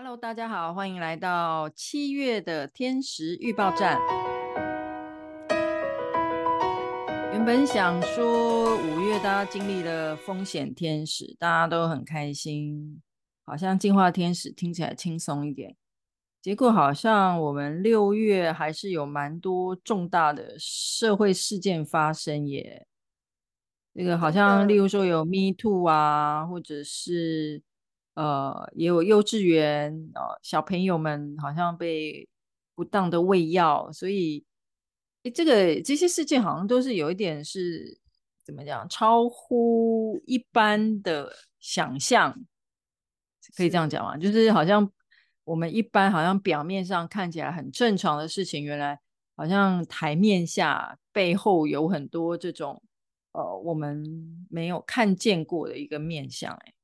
Hello，大家好，欢迎来到七月的天时预报站。原本想说五月大家经历了风险天使，大家都很开心，好像进化天使听起来轻松一点。结果好像我们六月还是有蛮多重大的社会事件发生耶。这个好像例如说有 Me Too 啊，或者是。呃，也有幼稚园呃小朋友们好像被不当的喂药，所以，诶，这个这些事件好像都是有一点是怎么讲，超乎一般的想象，可以这样讲吗？就是好像我们一般好像表面上看起来很正常的事情，原来好像台面下背后有很多这种呃我们没有看见过的一个面相，诶。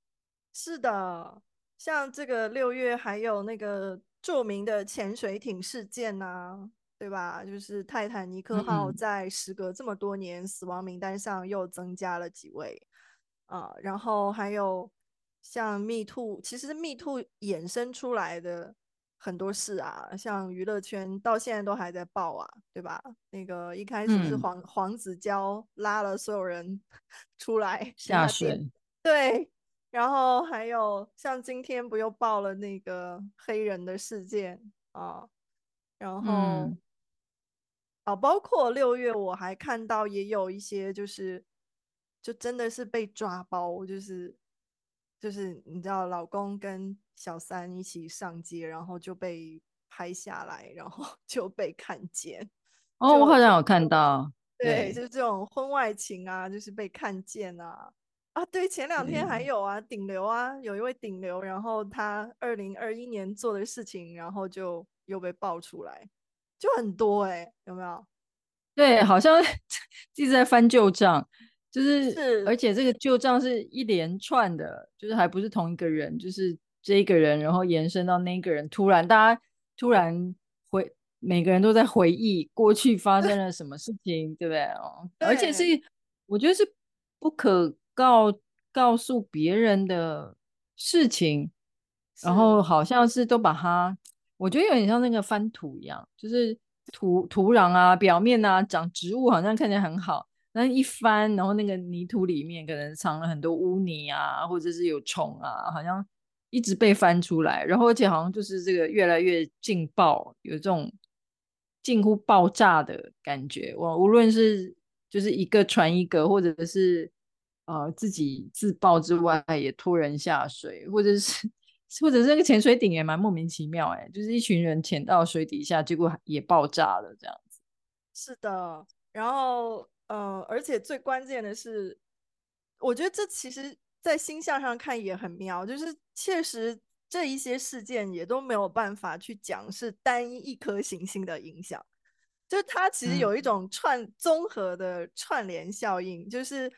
是的，像这个六月还有那个著名的潜水艇事件呐、啊，对吧？就是泰坦尼克号在时隔这么多年，死亡名单上又增加了几位啊、呃。然后还有像 Me Too，其实 Me Too 衍生出来的很多事啊，像娱乐圈到现在都还在爆啊，对吧？那个一开始是黄、嗯、黄子佼拉了所有人 出来下水，对。然后还有像今天不又爆了那个黑人的事件啊，然后啊、包括六月我还看到也有一些就是就真的是被抓包，就是就是你知道老公跟小三一起上街，然后就被拍下来，然后 就被看见。哦，我好像有看到，对，对就是这种婚外情啊，就是被看见啊。啊，对，前两天还有啊，顶流啊，有一位顶流，然后他二零二一年做的事情，然后就又被爆出来，就很多哎、欸，有没有？对，好像 一直在翻旧账，就是，是而且这个旧账是一连串的，就是还不是同一个人，就是这一个人，然后延伸到那个人，突然大家突然回，每个人都在回忆过去发生了什么事情，对不对？哦，而且是我觉得是不可。告告诉别人的事情，然后好像是都把它，我觉得有点像那个翻土一样，就是土土壤啊，表面啊长植物，好像看起来很好，但一翻，然后那个泥土里面可能藏了很多污泥啊，或者是有虫啊，好像一直被翻出来，然后而且好像就是这个越来越劲爆，有这种近乎爆炸的感觉。我无论是就是一个传一个，或者是。呃，自己自爆之外，也拖人下水，或者是，或者是那个潜水艇也蛮莫名其妙，哎，就是一群人潜到水底下，结果也爆炸了，这样子。是的，然后，呃，而且最关键的是，我觉得这其实，在星象上看也很妙，就是确实这一些事件也都没有办法去讲是单一一颗行星的影响，就是它其实有一种串综合的串联效应，就是。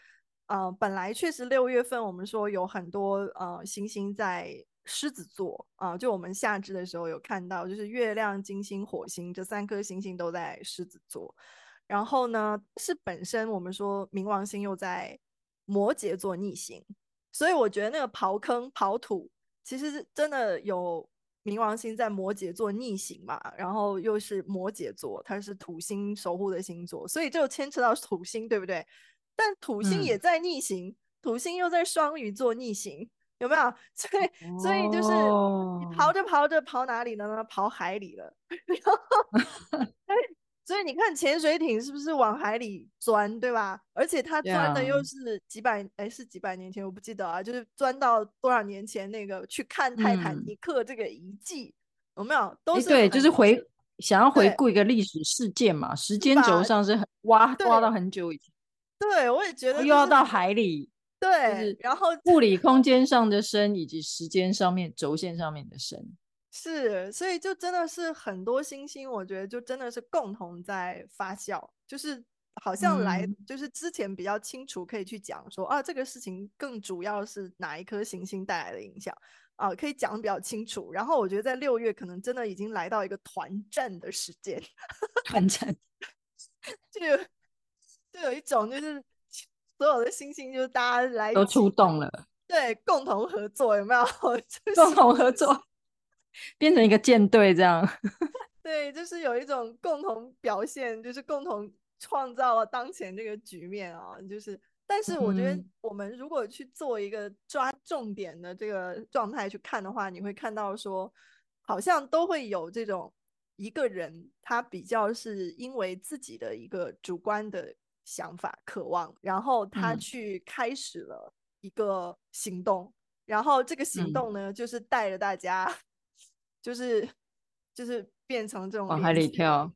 呃，本来确实六月份我们说有很多呃星星在狮子座啊，就我们夏至的时候有看到，就是月亮、金星、火星这三颗星星都在狮子座。然后呢，是本身我们说冥王星又在摩羯座逆行，所以我觉得那个刨坑刨土，其实是真的有冥王星在摩羯座逆行嘛，然后又是摩羯座，它是土星守护的星座，所以就牵扯到土星，对不对？但土星也在逆行，嗯、土星又在双鱼座逆行，有没有？所以，哦、所以就是你刨着刨着刨哪里了呢？刨海里了。所以你看潜水艇是不是往海里钻，对吧？而且它钻的又是几百，哎、是几百年前，我不记得啊，就是钻到多少年前那个去看泰坦尼克这个遗迹、嗯，有没有？都是对，就是回想要回顾一个历史事件嘛，时间轴上是很挖挖到很久以前。对，我也觉得、就是、又要到海里，对，就是、然后物理空间上的深，以及时间上面轴线上面的深，是，所以就真的是很多星星，我觉得就真的是共同在发酵，就是好像来、嗯，就是之前比较清楚可以去讲说啊，这个事情更主要是哪一颗行星带来的影响啊，可以讲的比较清楚。然后我觉得在六月可能真的已经来到一个团战的时间，团战，就。就有一种，就是所有的星星，就是大家来都出动了，对，共同合作有没有？共同合作，变成一个舰队这样。对，就是有一种共同表现，就是共同创造了当前这个局面啊。就是，但是我觉得我们如果去做一个抓重点的这个状态去看的话，你会看到说，好像都会有这种一个人，他比较是因为自己的一个主观的想法、渴望，然后他去开始了一个行动。嗯然后这个行动呢，嗯、就是带着大家，就是就是变成这种往海里跳。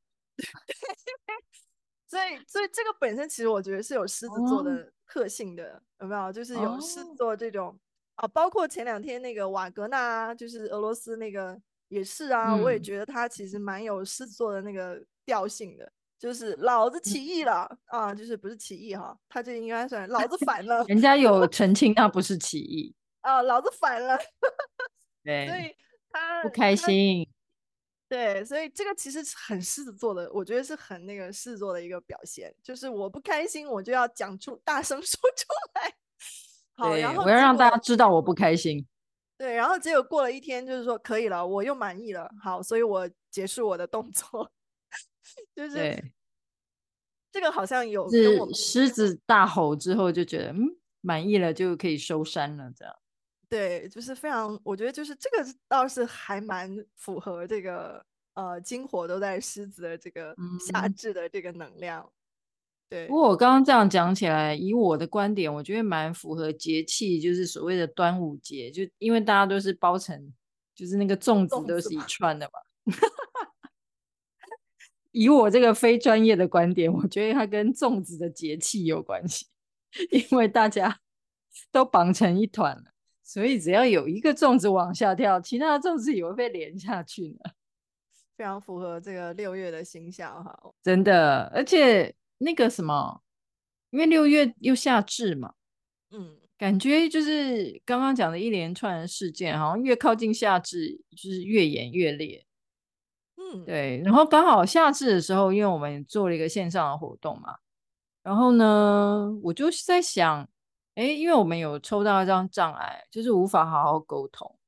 所以所以这个本身其实我觉得是有狮子座的特性的，哦、有没有？就是有狮子座这种、哦、啊，包括前两天那个瓦格纳，就是俄罗斯那个也是啊，嗯、我也觉得他其实蛮有狮子座的那个调性的，就是老子起义了、嗯、啊，就是不是起义哈，他这应该算老子反了。人家有 澄清，那不是起义。啊，老子反了，对，所以他不开心。对，所以这个其实很狮子座的，我觉得是很那个狮子座的一个表现，就是我不开心，我就要讲出，大声说出来。好，然后我要让大家知道我不开心。对，然后结果过了一天，就是说可以了，我又满意了。好，所以我结束我的动作，就是对这个好像有是狮子大吼之后就觉得嗯满意了，就可以收山了，这样。对，就是非常，我觉得就是这个倒是还蛮符合这个呃金火都在狮子的这个夏至的这个能量。嗯、对，不过我刚刚这样讲起来，以我的观点，我觉得蛮符合节气，就是所谓的端午节，就因为大家都是包成，就是那个粽子都是一串的嘛。以我这个非专业的观点，我觉得它跟粽子的节气有关系，因为大家都绑成一团了。所以只要有一个粽子往下跳，其他的粽子也会被连下去呢。非常符合这个六月的形象哈，真的。而且那个什么，因为六月又夏至嘛，嗯，感觉就是刚刚讲的一连串的事件，好像越靠近夏至就是越演越烈。嗯，对。然后刚好夏至的时候，因为我们做了一个线上的活动嘛，然后呢，我就是在想。哎，因为我们有抽到一张障碍，就是无法好好沟通。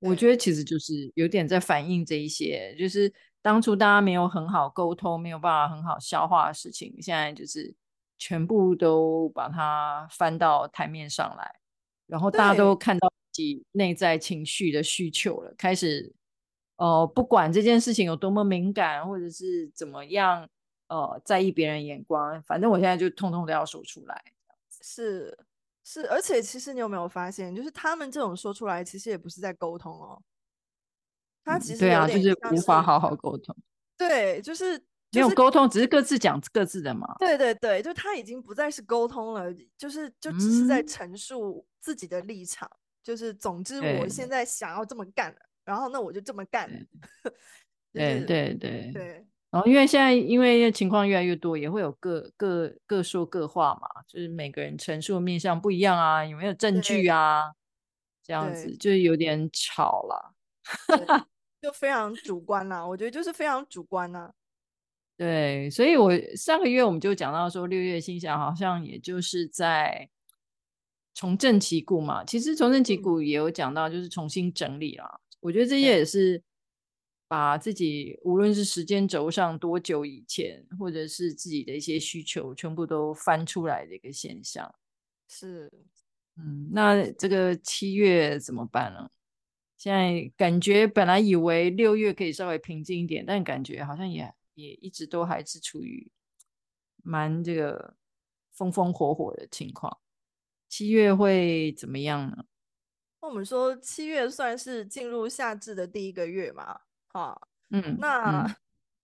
我觉得其实就是有点在反映这一些，就是当初大家没有很好沟通，没有办法很好消化的事情，现在就是全部都把它翻到台面上来，然后大家都看到自己内在情绪的需求了，开始，呃，不管这件事情有多么敏感，或者是怎么样，呃，在意别人眼光，反正我现在就通通都要说出来，是。是，而且其实你有没有发现，就是他们这种说出来，其实也不是在沟通哦。他其实、嗯、对啊，就是无法好好沟通。对，就是、就是、没有沟通，只是各自讲各自的嘛。对对对，就他已经不再是沟通了，就是就只是在陈述自己的立场。嗯、就是总之，我现在想要这么干了，然后那我就这么干。对对对对。然后，因为现在因为情况越来越多，也会有各各各说各话嘛，就是每个人陈述的面向不一样啊，有没有证据啊？这样子就是有点吵了，就非常主观啦。我觉得就是非常主观呐。对，所以我上个月我们就讲到说，六月星象好像也就是在重振旗鼓嘛。其实重振旗鼓也有讲到，就是重新整理啦。我觉得这些也是。把自己无论是时间轴上多久以前，或者是自己的一些需求，全部都翻出来的一个现象。是，嗯，那这个七月怎么办呢？现在感觉本来以为六月可以稍微平静一点，但感觉好像也也一直都还是处于蛮这个风风火火的情况。七月会怎么样呢？那我们说七月算是进入夏至的第一个月嘛？啊，嗯，那、嗯、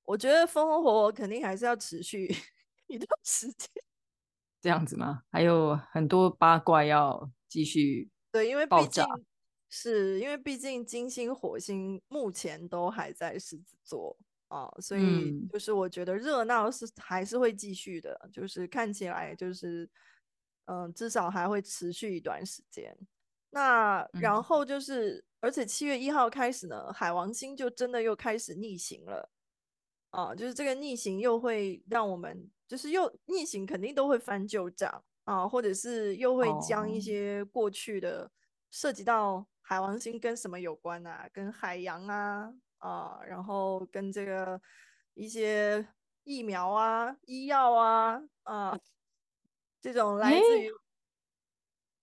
我觉得风风火火肯定还是要持续 一段时间，这样子吗？还有很多八卦要继续，对，因为毕竟是因为毕竟金星、火星目前都还在狮子座啊，所以就是我觉得热闹是还是会继续的，嗯、就是看起来就是嗯，至少还会持续一段时间。那然后就是。嗯而且七月一号开始呢，海王星就真的又开始逆行了啊！就是这个逆行又会让我们，就是又逆行肯定都会翻旧账啊，或者是又会将一些过去的涉及到海王星跟什么有关啊？跟海洋啊啊，然后跟这个一些疫苗啊、医药啊啊，这种来自于，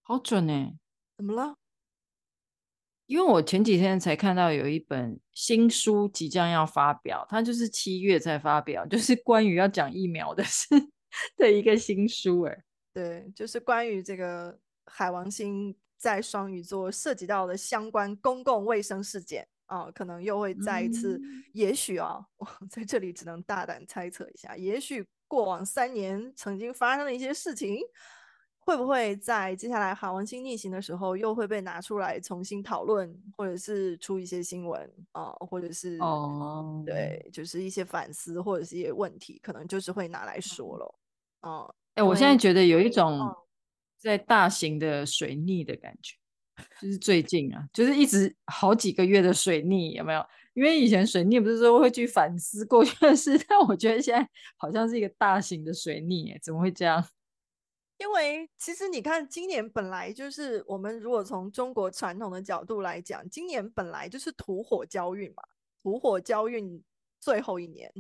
好准哎！怎么了？因为我前几天才看到有一本新书即将要发表，它就是七月才发表，就是关于要讲疫苗的事 的一个新书哎。对，就是关于这个海王星在双鱼座涉及到的相关公共卫生事件啊，可能又会再一次，嗯、也许啊，我在这里只能大胆猜测一下，也许过往三年曾经发生的一些事情。会不会在接下来海王星逆行的时候，又会被拿出来重新讨论，或者是出一些新闻啊，或者是哦，对，就是一些反思或者是一些问题，可能就是会拿来说了。哦，哎、欸，我现在觉得有一种在大型的水逆的感觉，嗯、就是最近啊，就是一直好几个月的水逆，有没有？因为以前水逆不是说会去反思过去的事，但我觉得现在好像是一个大型的水逆，哎，怎么会这样？因为其实你看，今年本来就是我们如果从中国传统的角度来讲，今年本来就是土火交运嘛，土火交运最后一年，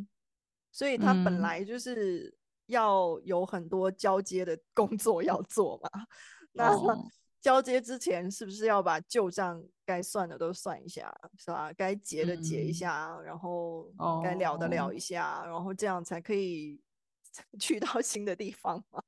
所以它本来就是要有很多交接的工作要做嘛。嗯、那交接之前是不是要把旧账该算的都算一下，是吧？该结的结一下，嗯、然后该聊的聊一下，哦、然后这样才可以 去到新的地方嘛。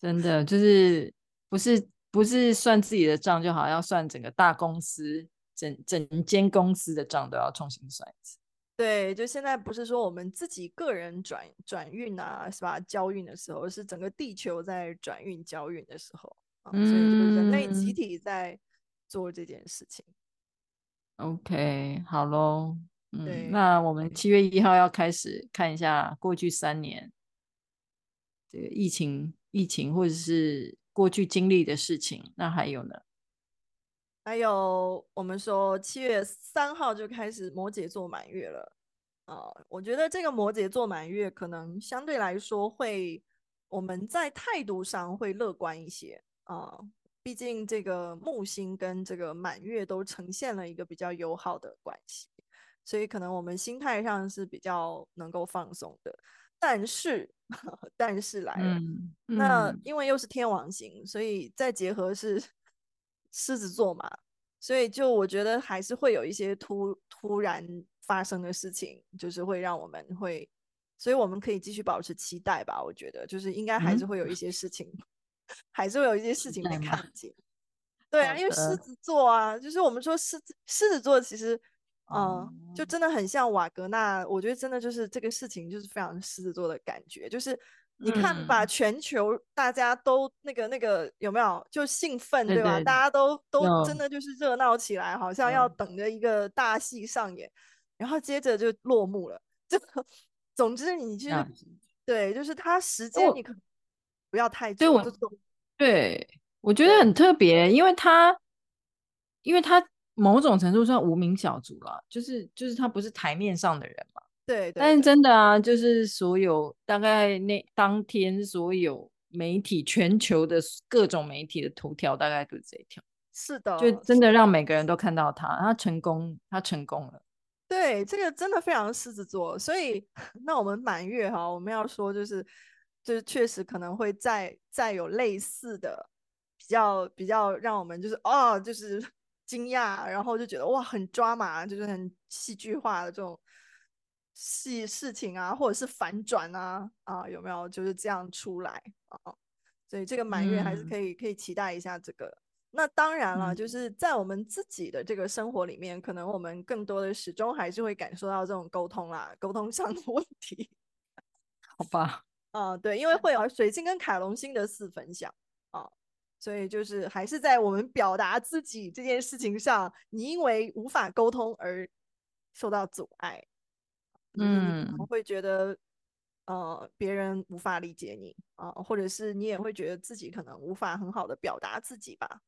真的就是不是不是算自己的账就好，要算整个大公司整整间公司的账都要重新算一次。对，就现在不是说我们自己个人转转运啊，是吧？交运的时候是整个地球在转运交运的时候，嗯，所以就是人类集体在做这件事情。OK，好喽，嗯，对那我们七月一号要开始看一下过去三年这个疫情。疫情或者是过去经历的事情，那还有呢？还有我们说七月三号就开始摩羯座满月了啊，呃，我觉得这个摩羯座满月可能相对来说会我们在态度上会乐观一些啊，毕竟这个木星跟这个满月都呈现了一个比较友好的关系，所以可能我们心态上是比较能够放松的。但是，但是来了，那因为又是天王星，所以再结合是狮子座嘛，所以就我觉得还是会有一些突突然发生的事情，就是会让我们会，所以我们可以继续保持期待吧。我觉得就是应该还是会有一些事情，嗯、还是会有一些事情被看见。对啊，因为狮子座啊，就是我们说狮子狮子座其实。嗯，就真的很像瓦格纳，我觉得真的就是这个事情，就是非常狮子座的感觉。就是你看，把全球大家都那个那个有没有就兴奋，对吧？大家都都真的就是热闹起来，好像要等着一个大戏上演，然后接着就落幕了。这个，总之你就是对，就是他时间你可不要太久。对，我觉得很特别，因为他，因为他。某种程度上无名小卒了，就是就是他不是台面上的人嘛。对，对，对，但是真的啊，就是所有大概那当天所有媒体全球的各种媒体的头条大概都是这一条。是的，就真的让每个人都看到他，他成功，他成功了。对，这个真的非常狮子座。所以 那我们满月哈，我们要说就是就是确实可能会再再有类似的比较比较让我们就是哦就是。惊讶，然后就觉得哇，很抓马，就是很戏剧化的这种戏事情啊，或者是反转啊，啊，有没有就是这样出来啊？所以这个满月还是可以、嗯、可以期待一下这个。那当然了，就是在我们自己的这个生活里面，嗯、可能我们更多的始终还是会感受到这种沟通啦，沟通上的问题。好吧，啊，对，因为会有水星跟凯龙星的四分享啊。所以就是还是在我们表达自己这件事情上，你因为无法沟通而受到阻碍，嗯，你会觉得呃别人无法理解你啊、呃，或者是你也会觉得自己可能无法很好的表达自己吧，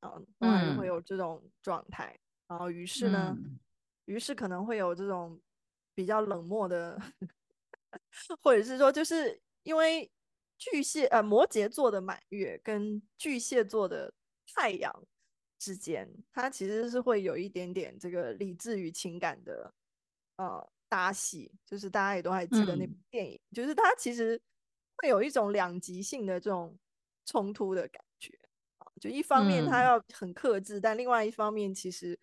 呃、嗯，还是会有这种状态，然后于是呢，嗯、于是可能会有这种比较冷漠的，或者是说就是因为。巨蟹呃，摩羯座的满月跟巨蟹座的太阳之间，它其实是会有一点点这个理智与情感的呃搭戏，就是大家也都还记得那部电影，嗯、就是它其实会有一种两极性的这种冲突的感觉啊，就一方面他要很克制，嗯、但另外一方面其实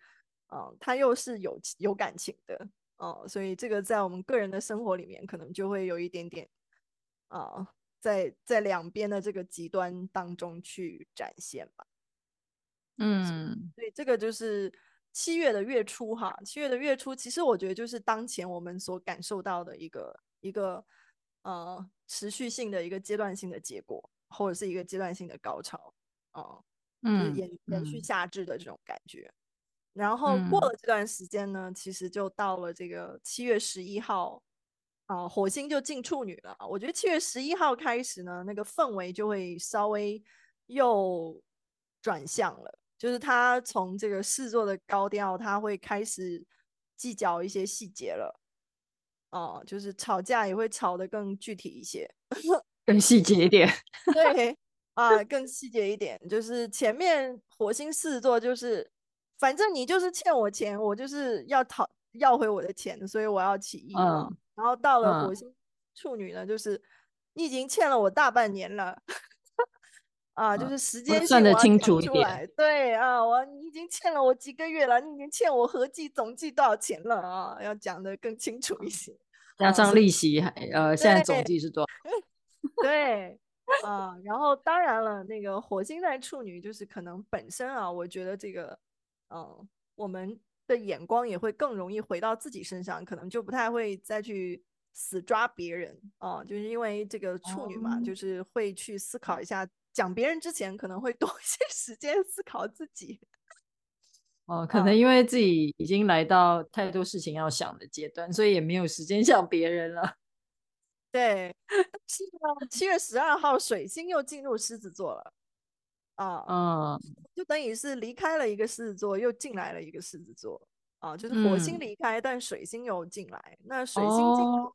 啊，他、呃、又是有有感情的哦、呃，所以这个在我们个人的生活里面，可能就会有一点点啊。呃在在两边的这个极端当中去展现吧，嗯，所以这个就是七月的月初哈，七月的月初，其实我觉得就是当前我们所感受到的一个一个呃持续性的一个阶段性的结果，或者是一个阶段性的高潮啊，嗯，就是延延续夏至的这种感觉。嗯，然后过了这段时间呢，其实就到了这个七月十一号。啊，火星就进处女了。我觉得七月十一号开始呢，那个氛围就会稍微又转向了，就是他从这个狮子座的高调，他会开始计较一些细节了。哦、啊，就是吵架也会吵得更具体一些，更细节一点。对啊，更细节一点，就是前面火星狮子座就是，反正你就是欠我钱，我就是要讨要回我的钱，所以我要起义。嗯。然后到了火星处女呢，嗯、就是你已经欠了我大半年了，啊，就是时间算得清楚一点。对啊，我你已经欠了我几个月了，你已经欠我合计总计多少钱了啊？要讲的更清楚一些，加上利息还、啊、呃，现在总计是多少？对啊，然后当然了，那个火星在处女，就是可能本身啊，我觉得这个，嗯、啊，我们。的眼光也会更容易回到自己身上，可能就不太会再去死抓别人啊，就是因为这个处女嘛，嗯、就是会去思考一下，讲别人之前可能会多 一些时间思考自己。哦，可能因为自己已经来到太多事情要想的阶段，所以也没有时间 想别人了。对，七月十二号水星又进入狮子座了。啊，嗯，就等于是离开了一个狮子座，又进来了一个狮子座，啊，就是火星离开，嗯、但水星又进来。那水星进来，哦、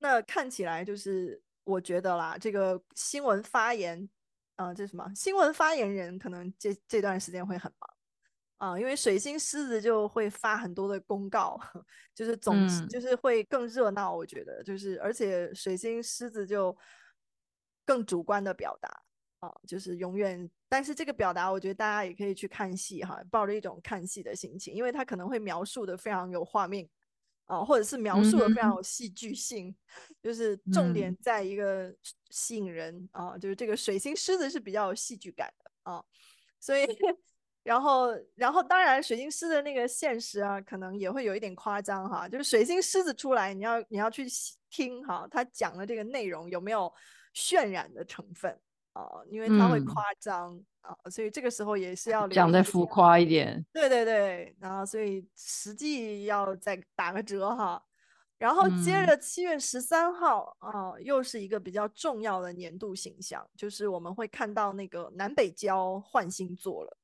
那看起来就是我觉得啦，这个新闻发言，啊，这什么新闻发言人可能这这段时间会很忙，啊，因为水星狮子就会发很多的公告，就是总、嗯、就是会更热闹，我觉得就是，而且水星狮子就更主观的表达。啊，就是永远，但是这个表达，我觉得大家也可以去看戏哈，抱着一种看戏的心情，因为他可能会描述的非常有画面啊，或者是描述的非常有戏剧性，嗯、就是重点在一个吸引人、嗯、啊，就是这个水星狮子是比较有戏剧感的啊，所以，然后，然后当然水星狮的那个现实啊，可能也会有一点夸张哈，就是水星狮子出来，你要你要去听哈，他讲的这个内容有没有渲染的成分。哦，因为他会夸张啊、所以这个时候也是要讲再浮夸一点。对对对，然后所以实际要再打个折哈。然后接着七月十三号啊、又是一个比较重要的年度形象，就是我们会看到那个南北交换星座了。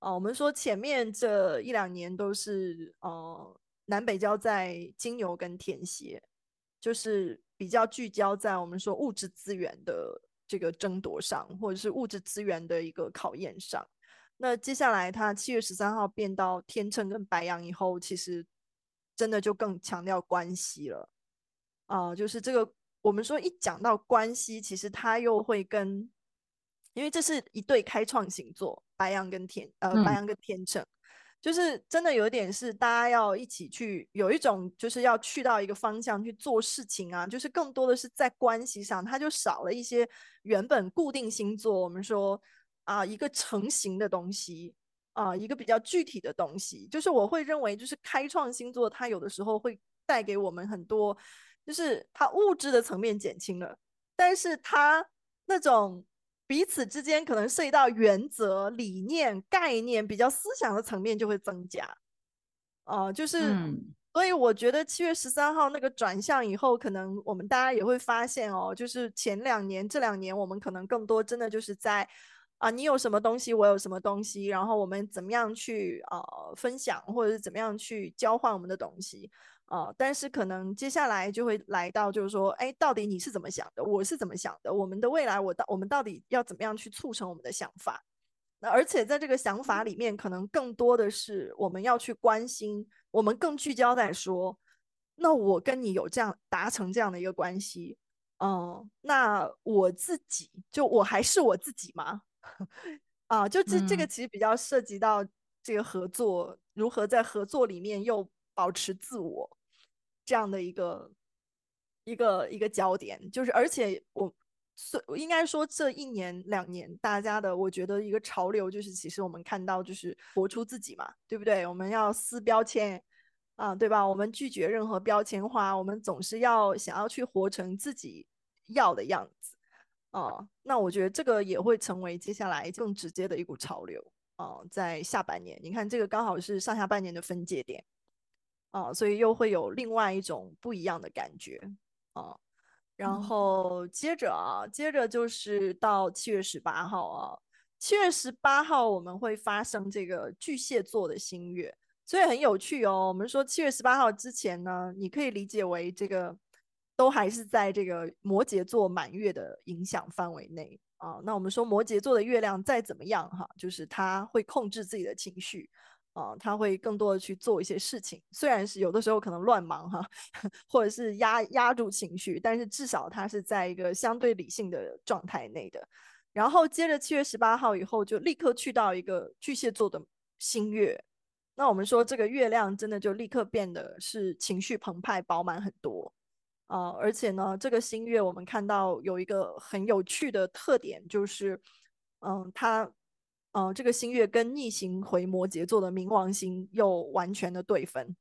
啊、哦，我们说前面这一两年都是呃南北交在金牛跟天蝎，就是比较聚焦在我们说物质资源的。这个争夺上，或者是物质资源的一个考验上，那接下来他七月十三号变到天秤跟白羊以后，其实真的就更强调关系了啊、呃，就是这个我们说一讲到关系，其实他又会跟，因为这是一对开创星座，白羊跟天呃白羊跟天秤。嗯就是真的有点是大家要一起去，有一种就是要去到一个方向去做事情啊，就是更多的是在关系上，它就少了一些原本固定星座，我们说啊一个成型的东西啊，一个比较具体的东西，就是我会认为就是开创星座，它有的时候会带给我们很多，就是它物质的层面减轻了，但是它那种。彼此之间可能涉及到原则、理念、概念，比较思想的层面就会增加。哦、呃，就是，嗯、所以我觉得七月十三号那个转向以后，可能我们大家也会发现哦，就是前两年、这两年，我们可能更多真的就是在啊、呃，你有什么东西，我有什么东西，然后我们怎么样去呃分享，或者是怎么样去交换我们的东西。啊、呃，但是可能接下来就会来到，就是说，哎，到底你是怎么想的？我是怎么想的？我们的未来，我到我们到底要怎么样去促成我们的想法？那而且在这个想法里面，可能更多的是我们要去关心，我们更聚焦在说，那我跟你有这样达成这样的一个关系，嗯，那我自己就我还是我自己吗？啊，就这这个其实比较涉及到这个合作，如何在合作里面又保持自我这样的一个一个一个焦点，就是而且我。所应该说，这一年两年，大家的我觉得一个潮流就是，其实我们看到就是活出自己嘛，对不对？我们要撕标签啊，对吧？我们拒绝任何标签化，我们总是要想要去活成自己要的样子啊。那我觉得这个也会成为接下来更直接的一股潮流啊，在下半年，你看这个刚好是上下半年的分界点啊，所以又会有另外一种不一样的感觉啊。然后接着啊，接着就是到七月十八号啊，七月十八号我们会发生这个巨蟹座的新月，所以很有趣哦。我们说七月十八号之前呢，你可以理解为这个都还是在这个摩羯座满月的影响范围内啊。那我们说摩羯座的月亮再怎么样哈，就是他会控制自己的情绪。啊，他会更多的去做一些事情，虽然是有的时候可能乱忙哈，或者是压压住情绪，但是至少他是在一个相对理性的状态内的。然后接着七月十八号以后，就立刻去到一个巨蟹座的新月，那我们说这个月亮真的就立刻变得是情绪澎湃、饱满很多啊，而且呢，这个新月我们看到有一个很有趣的特点，就是嗯，它。嗯、呃，这个新月跟逆行回摩羯座的冥王星又完全的对分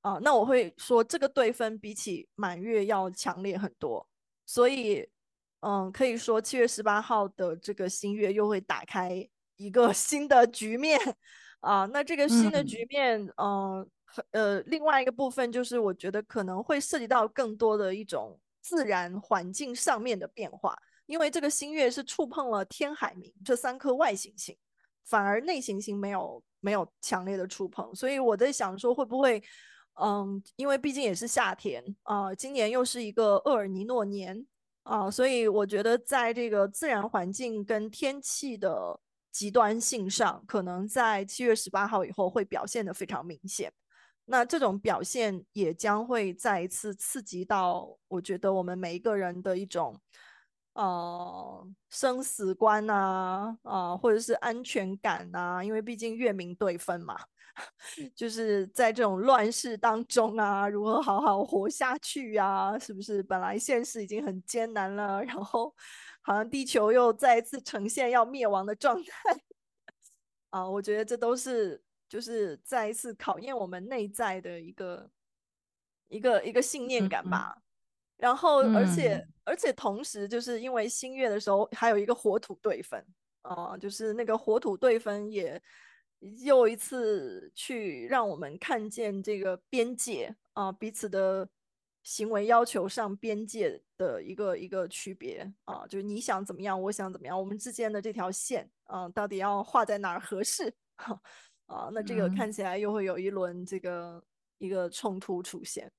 啊、呃，那我会说这个对分比起满月要强烈很多，所以嗯、呃，可以说七月十八号的这个新月又会打开一个 新的局面啊、呃，那这个新的局面，嗯、呃，呃，另外一个部分就是我觉得可能会涉及到更多的一种自然环境上面的变化。因为这个新月是触碰了天海冥这三颗外行星，反而内行星没有没有强烈的触碰，所以我在想说会不会，嗯，因为毕竟也是夏天啊、今年又是一个厄尔尼诺年啊、所以我觉得在这个自然环境跟天气的极端性上，可能在七月十八号以后会表现得非常明显。那这种表现也将会再一次刺激到，我觉得我们每一个人的一种。呃，生死观啊，啊、呃，或者是安全感啊，因为毕竟月明对分嘛，就是在这种乱世当中啊，如何好好活下去啊？是不是？本来现实已经很艰难了，然后好像地球又再一次呈现要灭亡的状态啊、呃！我觉得这都是就是再一次考验我们内在的一个一个一个信念感吧。然后，而且，嗯、而且同时，就是因为新月的时候还有一个火土对分啊、呃，就是那个火土对分也又一次去让我们看见这个边界啊、呃，彼此的行为要求上边界的一个一个区别啊、呃，就是你想怎么样，我想怎么样，我们之间的这条线啊、呃，到底要画在哪儿合适 啊、呃？那这个看起来又会有一轮这个一个冲突出现。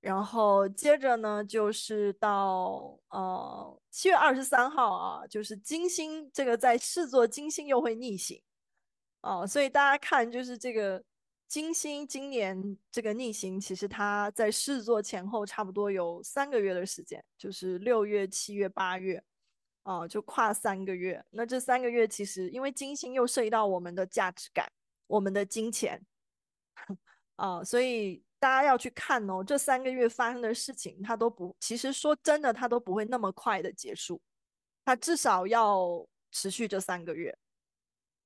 然后接着呢，就是到呃七月二十三号啊，就是金星这个在狮子座，金星又会逆行啊，所以大家看，就是这个金星今年这个逆行，其实它在狮子座前后差不多有三个月的时间，就是六月、七月、八月啊，就跨三个月。那这三个月其实因为金星又涉及到我们的价值感、我们的金钱啊，所以。大家要去看哦，这三个月发生的事情，它都不，其实说真的，它都不会那么快的结束，它至少要持续这三个月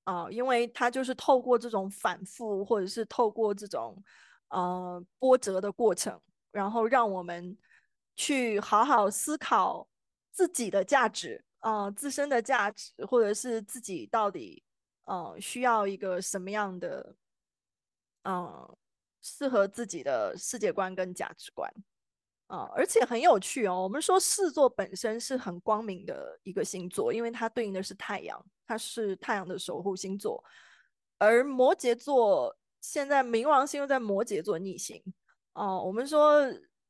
啊、因为它就是透过这种反复，或者是透过这种呃波折的过程，然后让我们去好好思考自己的价值啊、自身的价值，或者是自己到底呃需要一个什么样的嗯。适合自己的世界观跟价值观啊，而且很有趣哦。我们说狮子座本身是很光明的一个星座，因为它对应的是太阳，它是太阳的守护星座。而摩羯座现在冥王星又在摩羯座逆行哦。我们说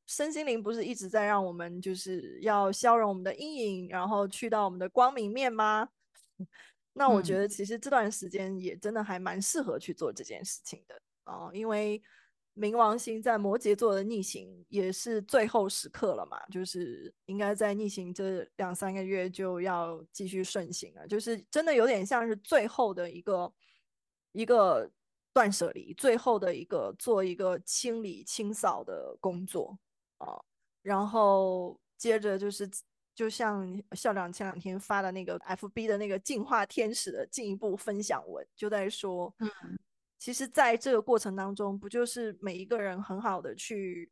身心灵不是一直在让我们就是要消融我们的阴影，然后去到我们的光明面吗？那我觉得其实这段时间也真的还蛮适合去做这件事情的啊，因为冥王星在摩羯座的逆行也是最后时刻了嘛，就是应该在逆行这两三个月就要继续顺行了，就是真的有点像是最后的一个一个断舍离，最后的一个做一个清理清扫的工作啊，然后接着就是。就像校长前两天发的那个 FB 的那个净化天使的进一步分享文，就在说，其实在这个过程当中，不就是每一个人很好的去，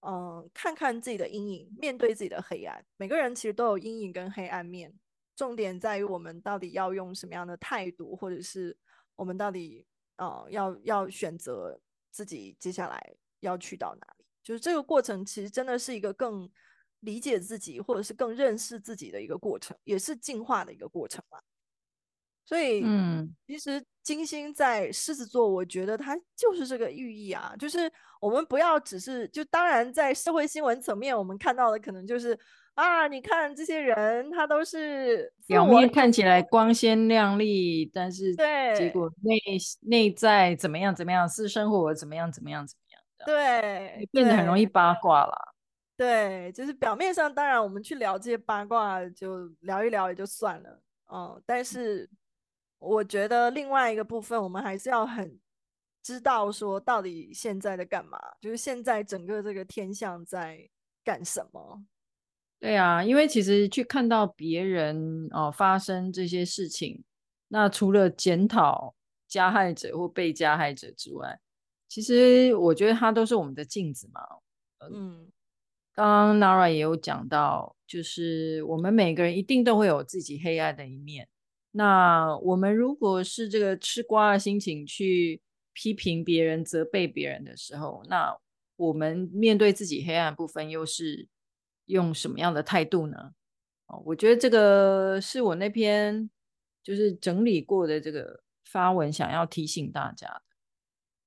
嗯、呃，看看自己的阴影，面对自己的黑暗。每个人其实都有阴影跟黑暗面，重点在于我们到底要用什么样的态度，或者是我们到底，呃，要要选择自己接下来要去到哪里。就是这个过程，其实真的是一个更。理解自己，或者是更认识自己的一个过程，也是进化的一个过程嘛。所以，嗯，其实金星在狮子座，我觉得它就是这个寓意啊，就是我们不要只是就，当然在社会新闻层面，我们看到的可能就是啊，你看这些人，他都是表面看起来光鲜亮丽，但是对，结果内内在怎么样怎么样，私生活怎么样怎么样怎么样的，对，变得很容易八卦了。对，就是表面上，当然我们去聊这些八卦，就聊一聊也就算了，嗯，但是我觉得另外一个部分，我们还是要很知道说，到底现在在干嘛，就是现在整个这个天象在干什么。对啊，因为其实去看到别人哦、呃、发生这些事情，那除了检讨加害者或被加害者之外，其实我觉得它都是我们的镜子嘛，呃、嗯。刚刚 Nara 也有讲到，就是我们每个人一定都会有自己黑暗的一面。那我们如果是这个吃瓜的心情去批评别人、责备别人的时候，那我们面对自己黑暗部分又是用什么样的态度呢？哦，我觉得这个是我那篇就是整理过的这个发文想要提醒大家的，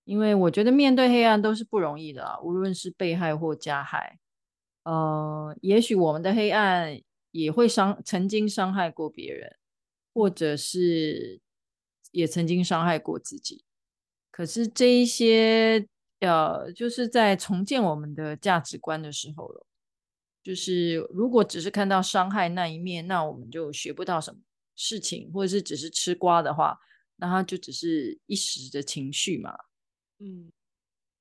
因为我觉得面对黑暗都是不容易的啊，无论是被害或加害。呃，也许我们的黑暗也会伤，曾经伤害过别人，或者是也曾经伤害过自己。可是这一些，呃，就是在重建我们的价值观的时候了。就是如果只是看到伤害那一面，那我们就学不到什么事情，或者是只是吃瓜的话，那它就只是一时的情绪嘛。嗯。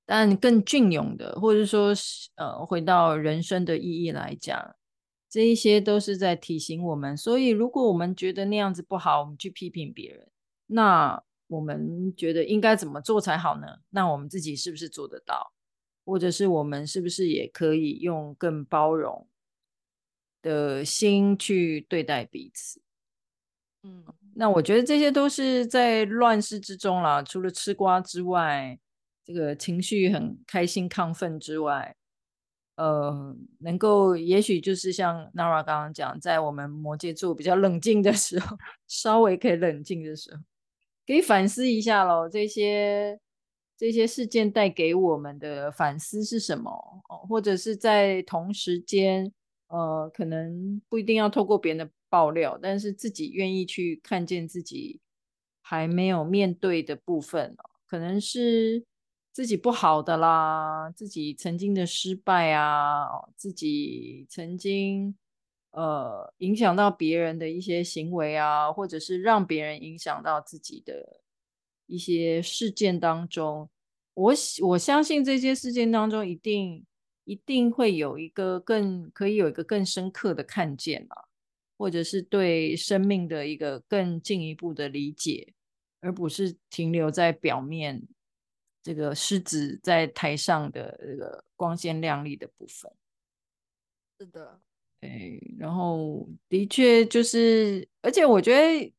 但更隽永的，或者说，呃，回到人生的意义来讲，这一些都是在提醒我们。所以，如果我们觉得那样子不好，我们去批评别人，那我们觉得应该怎么做才好呢？那我们自己是不是做得到？或者是我们是不是也可以用更包容的心去对待彼此？嗯，那我觉得这些都是在乱世之中啦，除了吃瓜之外。这个情绪很开心亢奋之外，呃，能够也许就是像 Nara 刚刚讲，在我们摩羯座比较冷静的时候，稍微可以冷静的时候，可以反思一下喽。这些这些事件带给我们的反思是什么？哦或者是在同时间，呃，可能不一定要透过别人的爆料，但是自己愿意去看见自己还没有面对的部分哦，可能是。自己不好的啦，自己曾经的失败啊，自己曾经呃影响到别人的一些行为啊，或者是让别人影响到自己的一些事件当中，我我相信这些事件当中一定一定会有一个更可以有一个更深刻的看见啊，或者是对生命的一个更进一步的理解，而不是停留在表面。这个狮子在台上的这个光鲜亮丽的部分，是的，对，然后的确就是，而且我觉得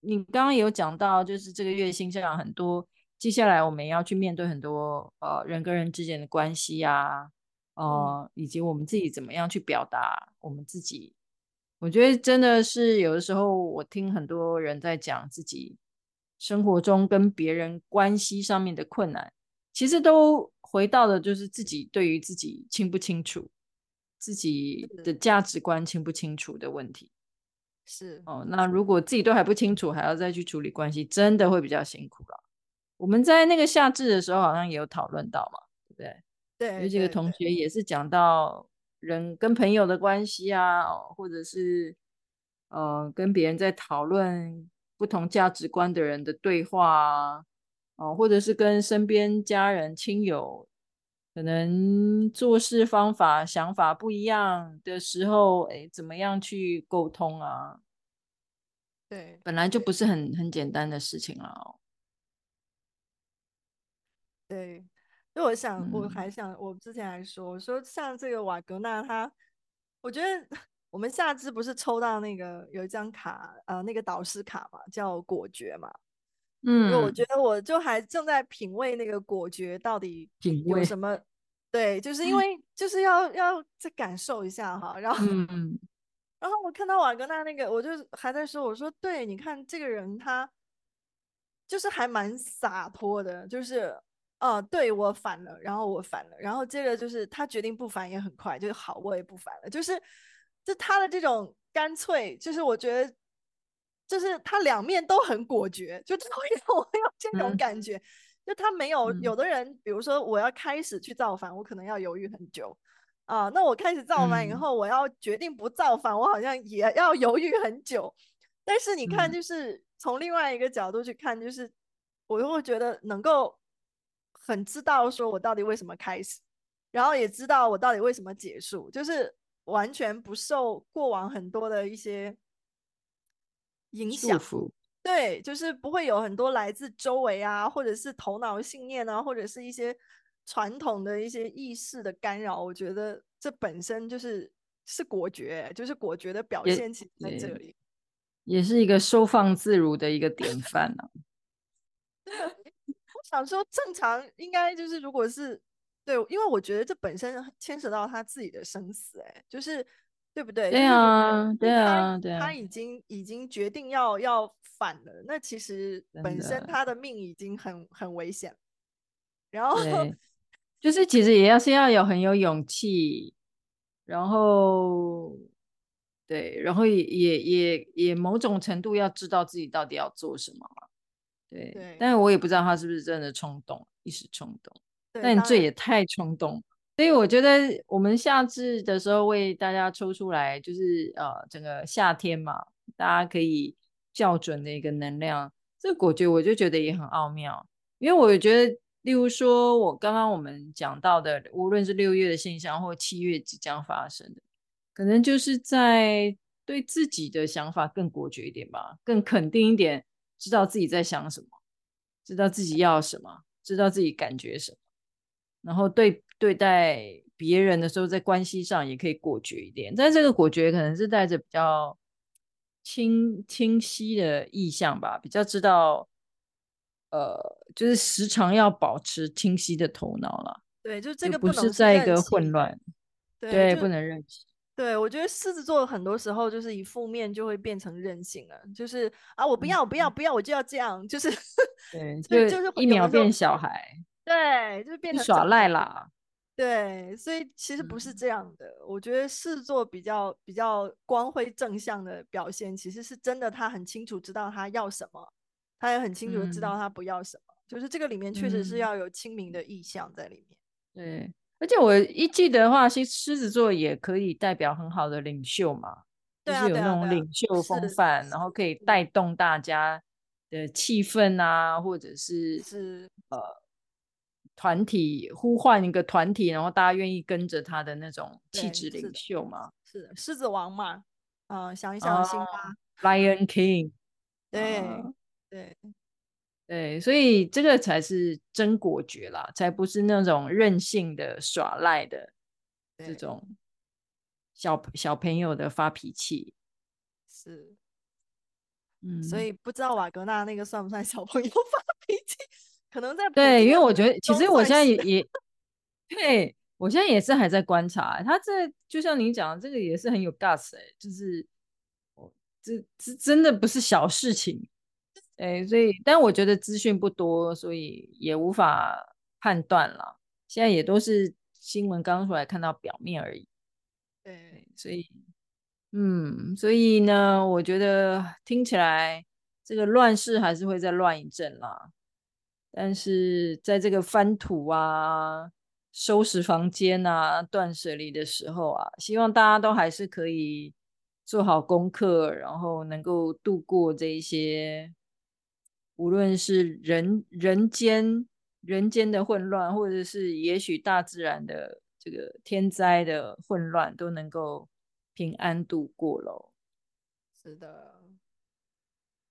你刚刚也有讲到，就是这个月星象很多，接下来我们要去面对很多呃人跟人之间的关系啊，呃，以及我们自己怎么样去表达我们自己。我觉得真的是有的时候，我听很多人在讲自己。生活中跟别人关系上面的困难，其实都回到了就是自己对于自己清不清楚，自己的价值观清不清楚的问题。是哦。那如果自己都还不清楚，还要再去处理关系，真的会比较辛苦了。我们在那个夏至的时候，好像也有讨论到嘛，对不对？对，有几个同学也是讲到人跟朋友的关系啊，或者是呃跟别人在讨论不同价值观的人的对话啊，哦，或者是跟身边家人亲友可能做事方法想法不一样的时候，哎，怎么样去沟通啊？对，本来就不是很很简单的事情了哦。对，所以我想，我还想，我之前还说，我说像这个瓦格纳，他，我觉得我们下次不是抽到那个有一张卡，呃，那个导师卡嘛，叫果决嘛，嗯，我觉得我就还正在品味那个果决到底有什么，对，就是因为就是要要再感受一下哈，然后，嗯，然后我看到瓦格纳那个，我就还在说，我说，对，你看这个人他就是还蛮洒脱的，就是。哦，对，我反了，然后我反了，然后接着就是他决定不反也很快，就是好，我也不反了，就是就他的这种干脆，就是我觉得就是他两面都很果决，就 会让我有这种感觉，嗯、就他没有有的人，比如说我要开始去造反，我可能要犹豫很久。啊，那我开始造反以后，我要决定不造反，我好像也要犹豫很久，但是你看，就是从另外一个角度去看，就是我就会觉得能够。很知道说我到底为什么开始，然后也知道我到底为什么结束，就是完全不受过往很多的一些影响。对，就是不会有很多来自周围啊，或者是头脑信念啊，或者是一些传统的一些意识的干扰。我觉得这本身就是是果决，就是果决的表现，其实在这里也，也是一个收放自如的一个典范 呢、我。想说正常应该就是，如果是对，因为我觉得这本身牵扯到他自己的生死，哎，就是对不对？对啊，对啊，对啊，他已经已经决定要要反了，那其实本身他的命已经很很危险。然后就是其实也要是要有很有勇气，然后对，然后也也也也某种程度要知道自己到底要做什么。对，对，但是我也不知道他是不是真的冲动，一时冲动。但这也太冲动，所以我觉得我们夏至的时候为大家抽出来，就是呃，整个夏天嘛，大家可以校准的一个能量。这个果决我就觉得也很奥妙，因为我觉得，例如说我刚刚我们讲到的，无论是六月的现象或七月即将发生的，可能就是在对自己的想法更果决一点吧，更肯定一点。知道自己在想什么，知道自己要什么，知道自己感觉什么，然后对对待别人的时候，在关系上也可以果决一点。但这个果决可能是带着比较清清晰的意向吧，比较知道，呃，就是时常要保持清晰的头脑了。对，就这个不是在一个混乱，对，对不能任性。对，我觉得狮子座很多时候就是一负面就会变成任性了，就是啊，我不要，不要，不要，我就要这样，就是 对，就就是一秒变小孩，对，就变成耍赖啦，对，所以其实不是这样的。嗯、我觉得狮子座比较比较光辉正向的表现，其实是真的，他很清楚知道他要什么，他也很清楚知道他不要什么，嗯、就是这个里面确实是要有清明的意象在里面，嗯、对。而且我一记得的话，其实狮子座也可以代表很好的领袖嘛，对啊、就是有那种领袖风范，然后可以带动大家的气氛啊，或者是是。呃团体呼唤一个团体，然后大家愿意跟着他的那种气质领袖嘛。是的，狮子王嘛，嗯、呃，想一想辛巴，Lion King，对、呃、对。对，所以这个才是真果决啦，才不是那种任性的耍赖的这种小小朋友的发脾气。是，嗯，所以不知道瓦格纳那个算不算小朋友发脾气？可能在对，因为我觉得其实我现在也也，对我现在也是还在观察他这，就像你讲的，这个也是很有 guts 哎、欸，就是这这真的不是小事情。对，所以，但我觉得资讯不多，所以也无法判断了。现在也都是新闻刚出来看到表面而已。对，所以嗯，所以呢，我觉得听起来这个乱世还是会再乱一阵啦。但是在这个翻土啊、收拾房间啊、断舍离的时候啊，希望大家都还是可以做好功课，然后能够度过这一些，无论是人人间人间的混乱，或者是也许大自然的这个天灾的混乱，都能够平安度过喽。是的，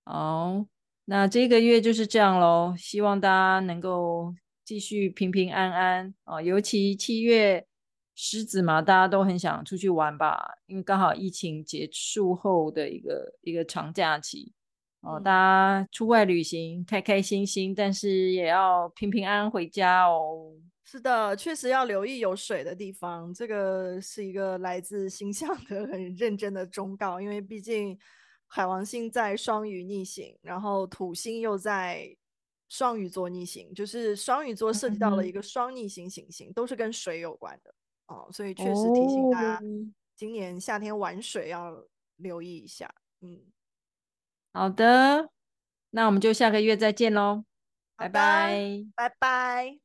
好。那这个月就是这样喽，希望大家能够继续平平安安啊！尤其七月狮子嘛，大家都很想出去玩吧，因为刚好疫情结束后的一个一个长假期哦，大家出外旅行开开心心，但是也要平平安安回家哦。是的，确实要留意有水的地方，这个是一个来自星象的很认真的忠告，因为毕竟。海王星在双鱼逆行，然后土星又在双鱼座逆行，就是双鱼座涉及到了一个双逆行行星，嗯、都是跟水有关的。哦，所以确实提醒大家，今年夏天玩水要留意一下。嗯，好的，那我们就下个月再见喽，拜拜，拜拜。